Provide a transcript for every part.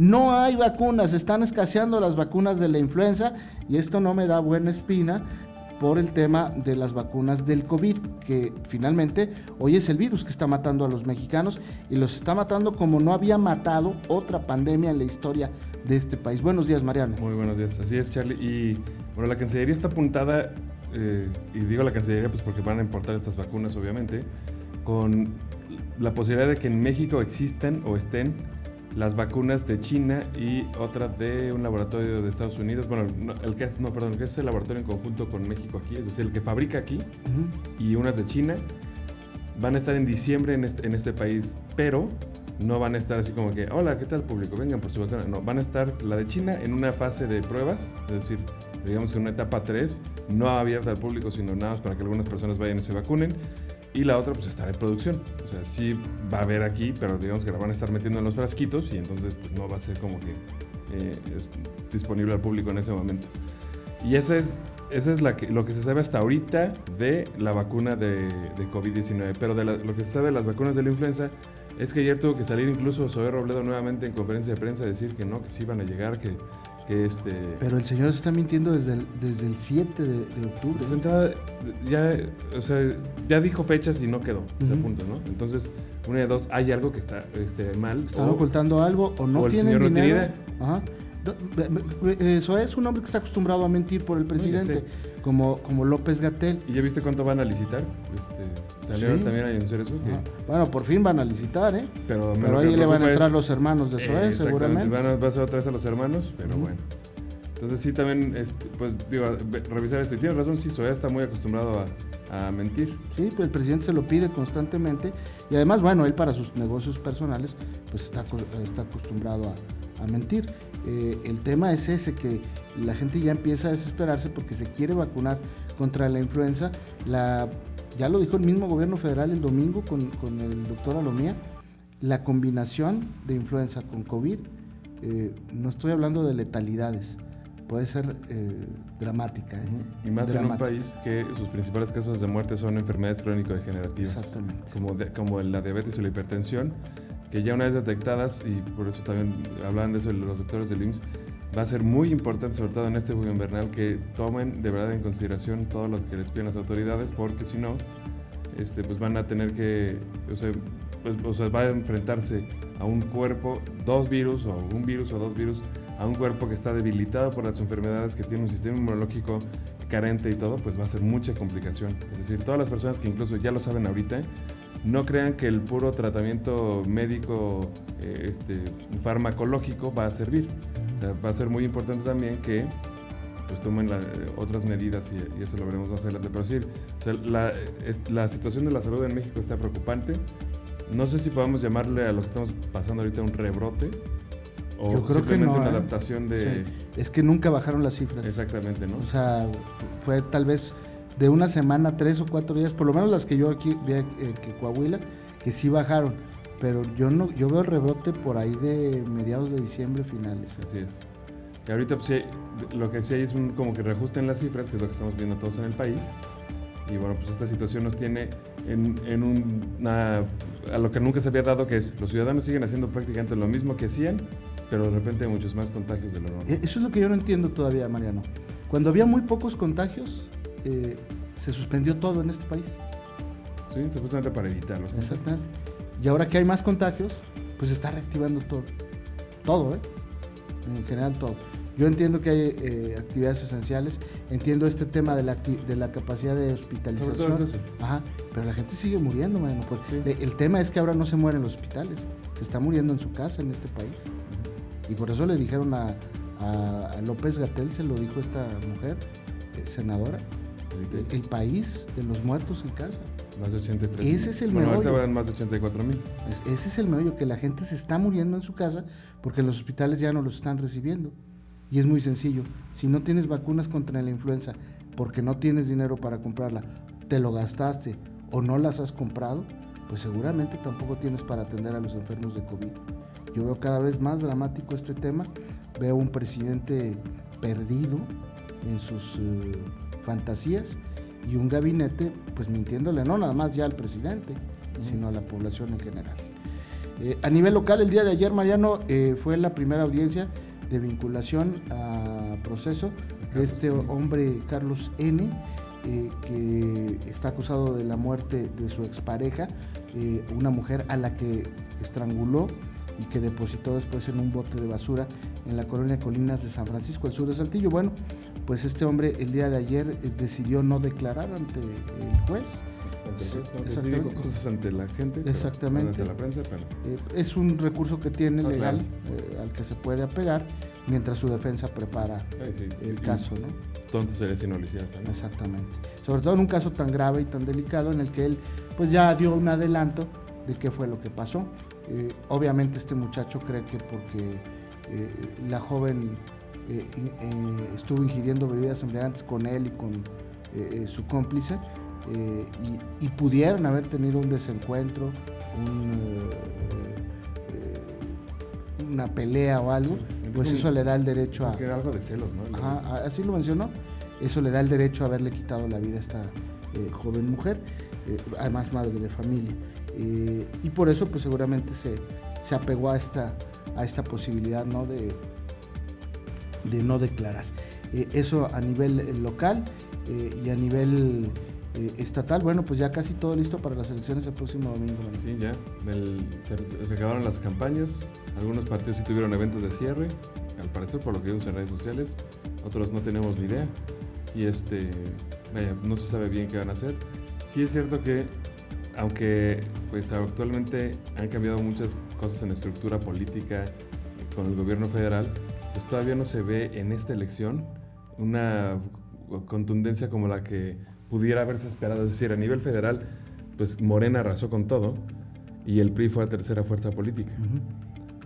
No hay vacunas, están escaseando las vacunas de la influenza y esto no me da buena espina por el tema de las vacunas del COVID, que finalmente hoy es el virus que está matando a los mexicanos y los está matando como no había matado otra pandemia en la historia de este país. Buenos días, Mariano. Muy buenos días, así es, Charlie. Y bueno, la Cancillería está apuntada, eh, y digo la Cancillería pues porque van a importar estas vacunas, obviamente, con la posibilidad de que en México existan o estén las vacunas de China y otra de un laboratorio de Estados Unidos. Bueno, el que es, no, perdón, el que es el laboratorio en conjunto con México aquí, es decir, el que fabrica aquí y unas de China. Van a estar en diciembre en este, en este país, pero no van a estar así como que, hola, ¿qué tal público? Vengan por su vacuna. No, van a estar la de China en una fase de pruebas, es decir, digamos que una etapa 3, no abierta al público, sino nada más para que algunas personas vayan y se vacunen. Y la otra, pues estará en producción. O sea, sí va a haber aquí, pero digamos que la van a estar metiendo en los frasquitos y entonces pues no va a ser como que eh, es disponible al público en ese momento. Y esa es, esa es la que, lo que se sabe hasta ahorita de la vacuna de, de COVID-19. Pero de lo que se sabe de las vacunas de la influenza es que ayer tuvo que salir incluso Zoé Robledo nuevamente en conferencia de prensa a decir que no, que sí iban a llegar, que este... Pero el señor se está mintiendo desde el, desde el 7 de, octubre. Pues entrada, ya, o sea, ya dijo fechas y no quedó ese punto, ¿no? Entonces, una de dos, hay algo que está este, mal. Están ocultando algo o no tienen dinero. Ajá. Eso es un hombre que está acostumbrado a mentir por el presidente, como, como López Gatel. ¿Y ya viste cuánto van a licitar? Este, ¿Salieron también a anunciar eso? Bueno, por fin van a licitar, ¿eh? Pero, ahí le van a entrar los hermanos de SOE, seguramente. Van a, va a ser otra vez a los hermanos, pero bueno. Entonces sí, también, este, pues digo, revisar esto. Y tienes razón, sí, SOE está muy acostumbrado a, a mentir. Sí, pues el presidente se lo pide constantemente. Y además, bueno, él para sus negocios personales, pues está, está acostumbrado a a mentir. Eh, el tema es ese, que la gente ya empieza a desesperarse porque se quiere vacunar contra la influenza. La, ya lo dijo el mismo gobierno federal el domingo con, con el doctor Alomía, la combinación de influenza con COVID, eh, no estoy hablando de letalidades, puede ser eh, dramática. Y más en un país que sus principales casos de muerte son enfermedades crónico-degenerativas. Exactamente. Como, como la diabetes o la hipertensión que ya una vez detectadas, y por eso también hablan de eso los doctores del IMSS, va a ser muy importante, sobre todo en este juego invernal, que tomen de verdad en consideración todo lo que les piden las autoridades, porque si no, este, pues van a tener que, o sea, pues, o sea, va a enfrentarse a un cuerpo, dos virus o un virus o dos virus, a un cuerpo que está debilitado por las enfermedades, que tiene un sistema inmunológico carente y todo, pues va a ser mucha complicación. Es decir, todas las personas que incluso ya lo saben ahorita, no crean que el puro tratamiento médico eh, este, farmacológico va a servir. va a ser muy importante también que pues tomen otras medidas y, eso lo veremos más adelante. Pero sí, la, la, situación de la salud en México está preocupante. No sé si podemos llamarle a lo que estamos pasando ahorita un rebrote o Yo creo simplemente que una ¿eh? adaptación de... Es que nunca bajaron las cifras. Exactamente, ¿no? O sea, fue tal vez de una semana, tres o cuatro días, por lo menos las que yo aquí vi eh, que Coahuila, que sí bajaron. Pero yo no, yo veo rebrote por ahí de mediados de diciembre, finales. Así es. Y ahorita pues, lo que sí hay es un como que reajusten las cifras, que es lo que estamos viendo todos en el país. Y bueno, pues esta situación nos tiene en, en una, a lo que nunca se había dado, que es los ciudadanos siguen haciendo prácticamente lo mismo que hacían, pero de repente hay muchos más contagios de lo normal. E, eso es lo que yo no entiendo todavía, Mariano. Cuando había muy pocos contagios, eh, se suspendió todo en este país. Sí, supuestamente para evitarlos. Exactamente. Y ahora que hay más contagios, pues se está reactivando todo. Todo, ¿eh? En general todo. Yo entiendo que hay eh, actividades esenciales, entiendo este tema de la, de la capacidad de hospitalización. Sobre todo eso. Ajá, pero la gente sigue muriendo, man. Pues, el tema es que ahora no se muere en los hospitales, se está muriendo en su casa en este país. Y por eso le dijeron a, a, López Gatel, se lo dijo esta mujer, eh, senadora, el, país de los muertos en casa. Más de 83 Ese es el bueno, meollo. Ahorita van más de 84 mil. Ese es el meollo, que la gente se está muriendo en su casa porque los hospitales ya no los están recibiendo. Y es muy sencillo. Si no tienes vacunas contra la influenza porque no tienes dinero para comprarla, te lo gastaste o no las has comprado, pues seguramente tampoco tienes para atender a los enfermos de COVID. Yo veo cada vez más dramático este tema. Veo un presidente perdido en sus... Eh, fantasías y un gabinete pues mintiéndole no nada más ya al presidente, sino a la población en general. Eh, a nivel local, el día de ayer, Mariano, eh, fue la primera audiencia de vinculación a proceso de este hombre Carlos N., eh, que está acusado de la muerte de su expareja, una mujer a la que estranguló y que depositó después en un bote de basura en la colonia Colinas de San Francisco, al sur de Saltillo. Bueno, pues este hombre el día de ayer decidió no declarar ante el juez exactamente. cosas ante la gente, exactamente. la prensa. Eh, es un recurso que tiene ah, legal eh, al que se puede apegar mientras su defensa prepara el caso, ¿no? Tonto sería si no lo hiciera también. Exactamente. Sobre todo en un caso tan grave y tan delicado en el que él pues ya dio un adelanto de qué fue lo que pasó. Eh, obviamente este muchacho cree que porque la joven estuvo ingiriendo bebidas embriagantes con él y con su cómplice, eh, y, pudieron haber tenido un desencuentro, eh, eh, una pelea o algo, pues eso le da el derecho a... algo de celos, ¿no? así lo mencionó, eso le da el derecho a haberle quitado la vida a esta joven mujer, además madre de familia. y por eso pues seguramente se, se apegó a esta, a esta posibilidad ¿no? de, de no declarar. eso a nivel local y a nivel eh, estatal, bueno, pues ya casi todo listo para las elecciones el próximo domingo. Sí, ya. se, acabaron las campañas. Algunos partidos sí tuvieron eventos de cierre, al parecer, por lo que vimos en redes sociales. Otros no tenemos ni idea. Y este, vaya, no se sabe bien qué van a hacer. Sí es cierto que, aunque pues actualmente han cambiado muchas cosas en la estructura política con el gobierno federal, pues todavía no se ve en esta elección una contundencia como la que pudiera haberse esperado. Es decir, a nivel federal, pues Morena arrasó con todo y el PRI fue la tercera fuerza política.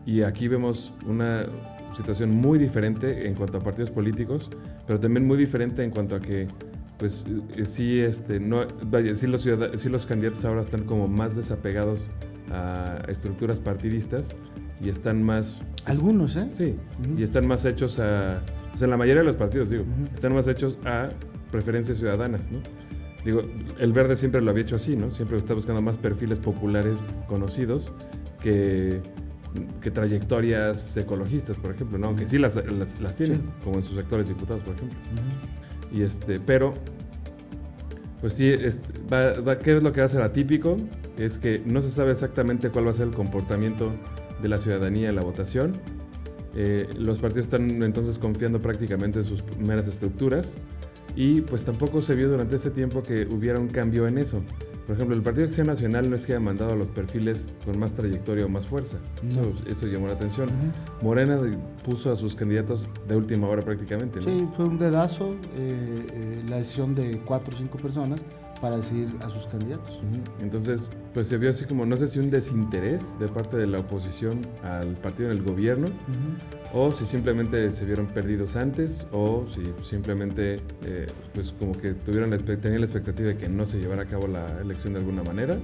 Y aquí vemos una situación muy diferente en cuanto a partidos políticos, pero también muy diferente en cuanto a que, pues eh, sí, este, no, vaya, sí los, sí los candidatos ahora están como más desapegados a estructuras partidistas y están más... Pues, Algunos, ¿eh? Sí, y están más hechos a... O sea, la mayoría de los partidos, digo, están más hechos a preferencias ciudadanas, ¿no? Digo, el verde siempre lo había hecho así, ¿no? Siempre está buscando más perfiles populares conocidos que, que trayectorias ecologistas, por ejemplo, ¿no? Aunque sí las, las, tienen, como en sus sectores diputados, por ejemplo. Y este, pero, pues sí, ¿qué es lo que va a ser atípico? Es que no se sabe exactamente cuál va a ser el comportamiento de la ciudadanía en la votación. Eh, los partidos están entonces confiando prácticamente en sus meras estructuras y pues tampoco se vio durante este tiempo que hubiera un cambio en eso. Por ejemplo, el Partido Acción Nacional no es que haya mandado a los perfiles con más trayectoria o más fuerza. Eso, llamó la atención. Morena puso a sus candidatos de última hora prácticamente. Sí, fue un dedazo eh, eh, la decisión de cuatro o cinco personas para decidir a sus candidatos. Entonces, pues se vio así como, no sé si un desinterés de parte de la oposición al partido en el gobierno, o si simplemente se vieron perdidos antes, o si simplemente, eh, pues como que tuvieron la, tenían la expectativa de que no se llevara a cabo la elección de alguna manera,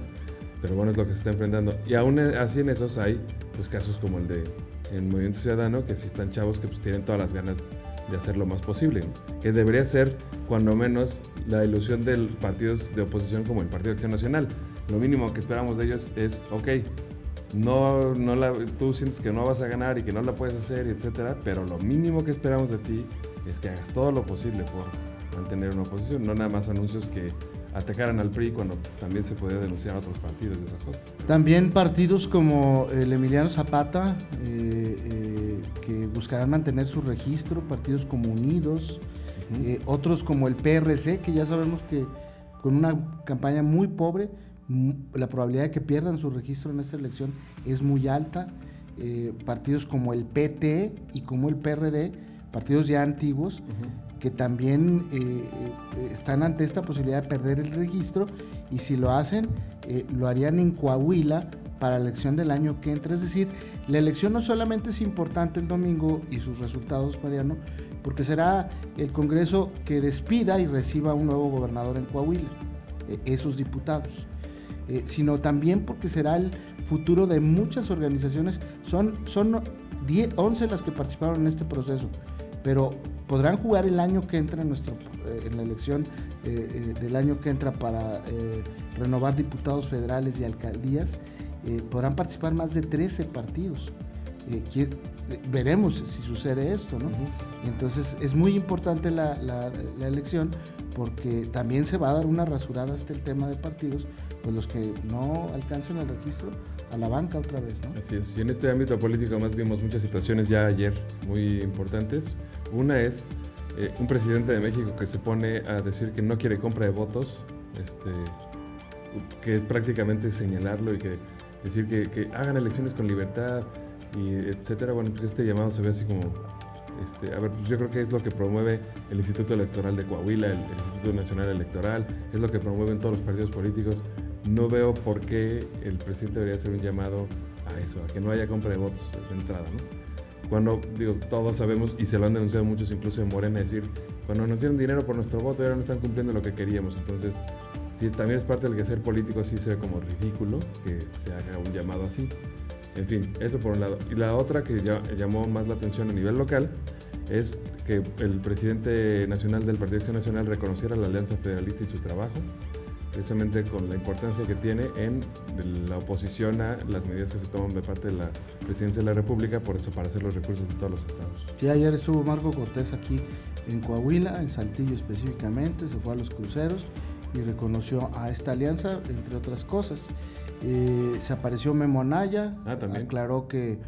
pero bueno, es lo que se está enfrentando. Y aún así en esos hay, pues casos como el de el Movimiento Ciudadano, que sí están chavos que pues tienen todas las ganas de hacer lo más posible, que debería ser cuando menos la ilusión de partidos de oposición como el Partido de Acción Nacional. Lo mínimo que esperamos de ellos es, ok, no, no la, tú sientes que no vas a ganar y que no la puedes hacer, etcétera, pero lo mínimo que esperamos de ti es que hagas todo lo posible por mantener una oposición, no nada más anuncios que atacaran al PRI cuando también se podía denunciar a otros partidos y otras cosas. También partidos como el Emiliano Zapata, eh, eh, que buscarán mantener su registro, partidos como Unidos, eh, otros como el PRC, que ya sabemos que con una campaña muy pobre, la probabilidad de que pierdan su registro en esta elección es muy alta. partidos como el PT y como el PRD, partidos ya antiguos, que también eh, eh, están ante esta posibilidad de perder el registro y si lo hacen, eh, lo harían en Coahuila para la elección del año que entra. Es decir, la elección no solamente es importante el domingo y sus resultados, Mariano, porque será el Congreso que despida y reciba un nuevo gobernador en Coahuila, esos diputados, sino también porque será el futuro de muchas organizaciones. Son, son 10, 11 las que participaron en este proceso, pero podrán jugar el año que entra en, nuestro, eh, en la elección eh, eh, del año que entra para renovar diputados federales y alcaldías podrán participar más de 13 partidos. Que- veremos si sucede esto, ¿no? Entonces es muy importante la, la- la elección porque también se va a dar una rasurada hasta el tema de partidos, pues los que no alcancen el registro a la banca otra vez, ¿no? Así es. Y en este ámbito político más vimos muchas situaciones ya ayer muy importantes. Una es eh, un presidente de México que se pone a decir que no quiere compra de votos, este, que es prácticamente señalarlo y que decir que, hagan elecciones con libertad y etcétera. Bueno, pues este llamado se ve así como, este, a ver, pues yo creo que es lo que promueve el Instituto Electoral de Coahuila, el, el Instituto Nacional Electoral, es lo que promueven todos los partidos políticos. No veo por qué el presidente debería hacer un llamado a eso, a que no haya compra de votos de entrada, ¿no? Cuando, digo, todos sabemos, y se lo han denunciado muchos, incluso en Morena, decir, cuando nos dieron dinero por nuestro voto, ahora no están cumpliendo lo que queríamos. Entonces, sí, también es parte del que ser político sí se ve como ridículo que se haga un llamado así. En fin, eso por un lado. Y la otra que ya- llamó más la atención a nivel local es que el presidente nacional del Partido Acción Nacional reconociera la Alianza Federalista y su trabajo, precisamente con la importancia que tiene en la oposición a las medidas que se toman de parte de la presidencia de la República, por hacer los recursos de todos los estados. Sí, ayer estuvo Marco Cortés aquí en Coahuila, en Saltillo específicamente, se fue a los cruceros y reconoció a esta alianza, entre otras cosas. Eh, se apareció Memo Anaya, Ah, aclaró que,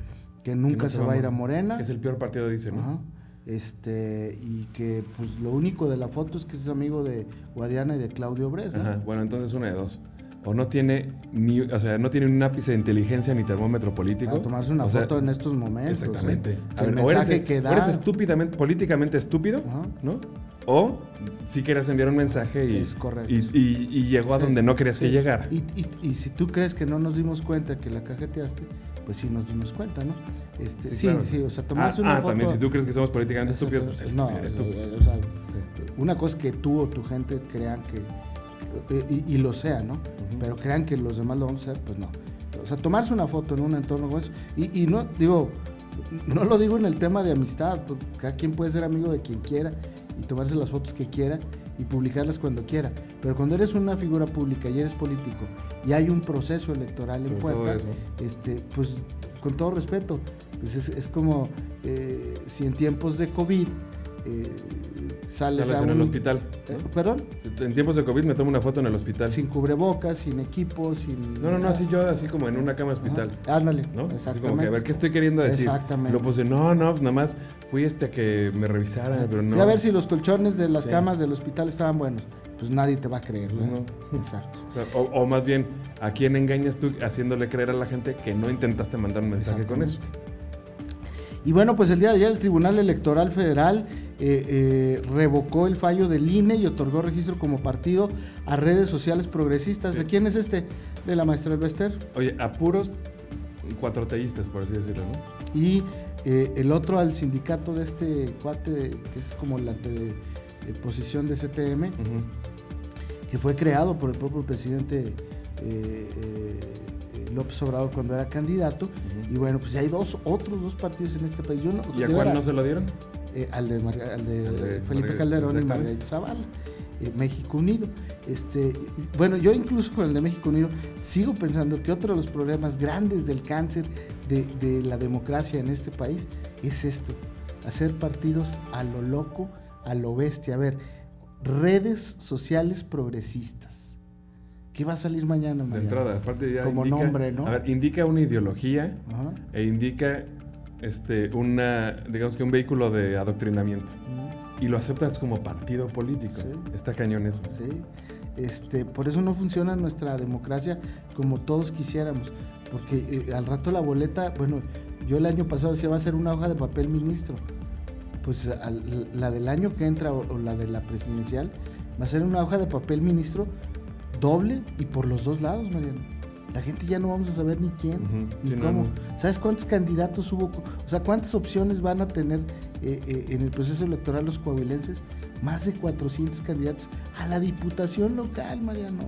que nunca no se va a ir a a Morena. Es el peor partido, dice, ¿no? Ajá. Este, y que pues lo único de la foto es que es amigo de Guadiana y de Claudio Bres, ¿no? Ajá, bueno, entonces una de dos. O no tiene ni, o sea, no tiene un ápice de inteligencia ni termómetro político. Para tomarse una O sea, foto en estos momentos. Exactamente. ¿eh? A ver, o eres, mensaje que o da. eres estúpidamente, políticamente estúpido, Ajá. ¿no? O si quieres enviar un mensaje y, Es correcto. y, y- y llegó a Sí, donde no querías que sí. llegara. Y, y- y si tú crees que no nos dimos cuenta que la cajeteaste, pues sí nos dimos cuenta, ¿no? Este, Sí, sí, claro. sí, o sea, Ah, tomarse una ah, foto. también, si tú crees que somos políticamente estúpidos, pues eres no, eh, o sea, Sí. una cosa es que tú o tu gente crean que, eh, y, y lo sea, ¿no? Pero crean que los demás lo vamos a hacer, pues no. O sea, tomarse una foto en un entorno como eso, y, y no, digo, no lo digo en el tema de amistad, pues, cada quien puede ser amigo de quien quiera y tomarse las fotos que quiera y publicarlas cuando quiera. Pero cuando eres una figura pública y eres político y hay un proceso electoral en Sobre puerta, este, pues con todo respeto, pues es, es como eh, si en tiempos de COVID eh, sales, Sales a en el hospital. eh. Perdón, En tiempos de COVID me tomo una foto en el hospital. sin cubrebocas, sin equipo, sin. No, no, no, así yo, así como en una cama hospital. Ajá, Ándale, ¿no? Así exactamente. como que a ver qué estoy queriendo decir. Exactamente. Lo puse, no, no, pues nada más fui este a que me revisara, pero no. Y a ver si los colchones de las Sí. camas del hospital estaban buenos. Pues nadie te va a creer, Pues ¿no? no. Exacto. O- o más bien, ¿a quién engañas tú haciéndole creer a la gente que no intentaste mandar un mensaje con eso? Y bueno, pues el día de ayer el Tribunal Electoral Federal eh, eh, revocó el fallo del INE y otorgó registro como partido a redes sociales progresistas. ¿De quién es este? De la maestra Elvester. Oye, a puros cuatroteístas, por así decirlo, ¿no? Y eh, el otro al sindicato de este cuate, que es como la eh, posición de CTM, Ujú. que fue creado por el propio presidente López Obrador cuando era candidato. Y bueno, pues hay dos, otros dos partidos en este país. Yo no, ¿Y a cuál no se lo dieron? eh, al de, al de Al de Felipe Calderón y. Margarita Zavala. eh, México Unido. Este, bueno, yo incluso con el de México Unido sigo pensando que otro de los problemas grandes del cáncer de, de la democracia en este país es esto, hacer partidos a lo loco, a lo bestia. A ver, redes sociales progresistas. ¿Qué va a salir mañana, De Mariano? entrada, aparte ya Como indica, nombre, ¿no? A ver, indica una ideología Ajá. e indica este una, digamos que un vehículo de adoctrinamiento. Y lo aceptas como partido político. Sí. Está cañón eso. ¿sí? Este, por eso no funciona nuestra democracia como todos quisiéramos, porque eh, al rato la boleta, bueno, yo el año pasado decía va a ser una hoja de papel ministro, pues al- la del año que entra o, o la de la presidencial va a ser una hoja de papel ministro doble y por los dos lados, Mariano. La gente ya no vamos a saber ni quién, ni Sí, cómo. no. ¿Sabes cuántos candidatos hubo? O sea, ¿cuántas opciones van a tener eh, eh, en el proceso electoral los coahuilenses? Más de 400 candidatos a la diputación local, Mariano.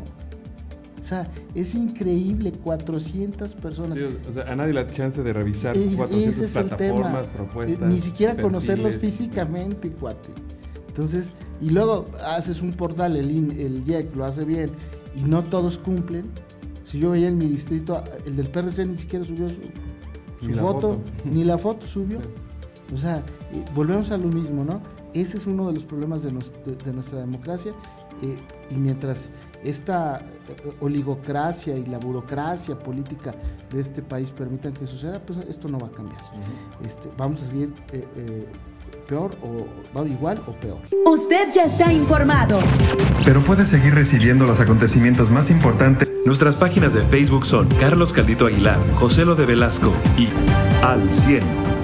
O sea, es increíble, 400 personas. O sea, a nadie la chance de revisar Es- 400 ese es el plataformas, tema. propuestas. Eh, Ni siquiera conocerlos físicamente, cuate. Entonces, y luego haces un portal, el, IN- el IEC lo hace bien, y no todos cumplen. Si yo veía en mi distrito, el del PRC ni siquiera subió su, su foto, ni la foto subió. O sea, volvemos a lo mismo, ¿no? Ese es uno de los problemas de, nuestra democracia eh, y mientras esta eh, oligocracia y la burocracia política de este país permitan que suceda, pues esto no va a cambiar. este, vamos a seguir eh, peor o igual o peor. Usted ya está informado. Pero puede seguir recibiendo los acontecimientos más importantes. Nuestras páginas de Facebook son Carlos Caldito Aguilar, José Lo de Velasco y Al 100.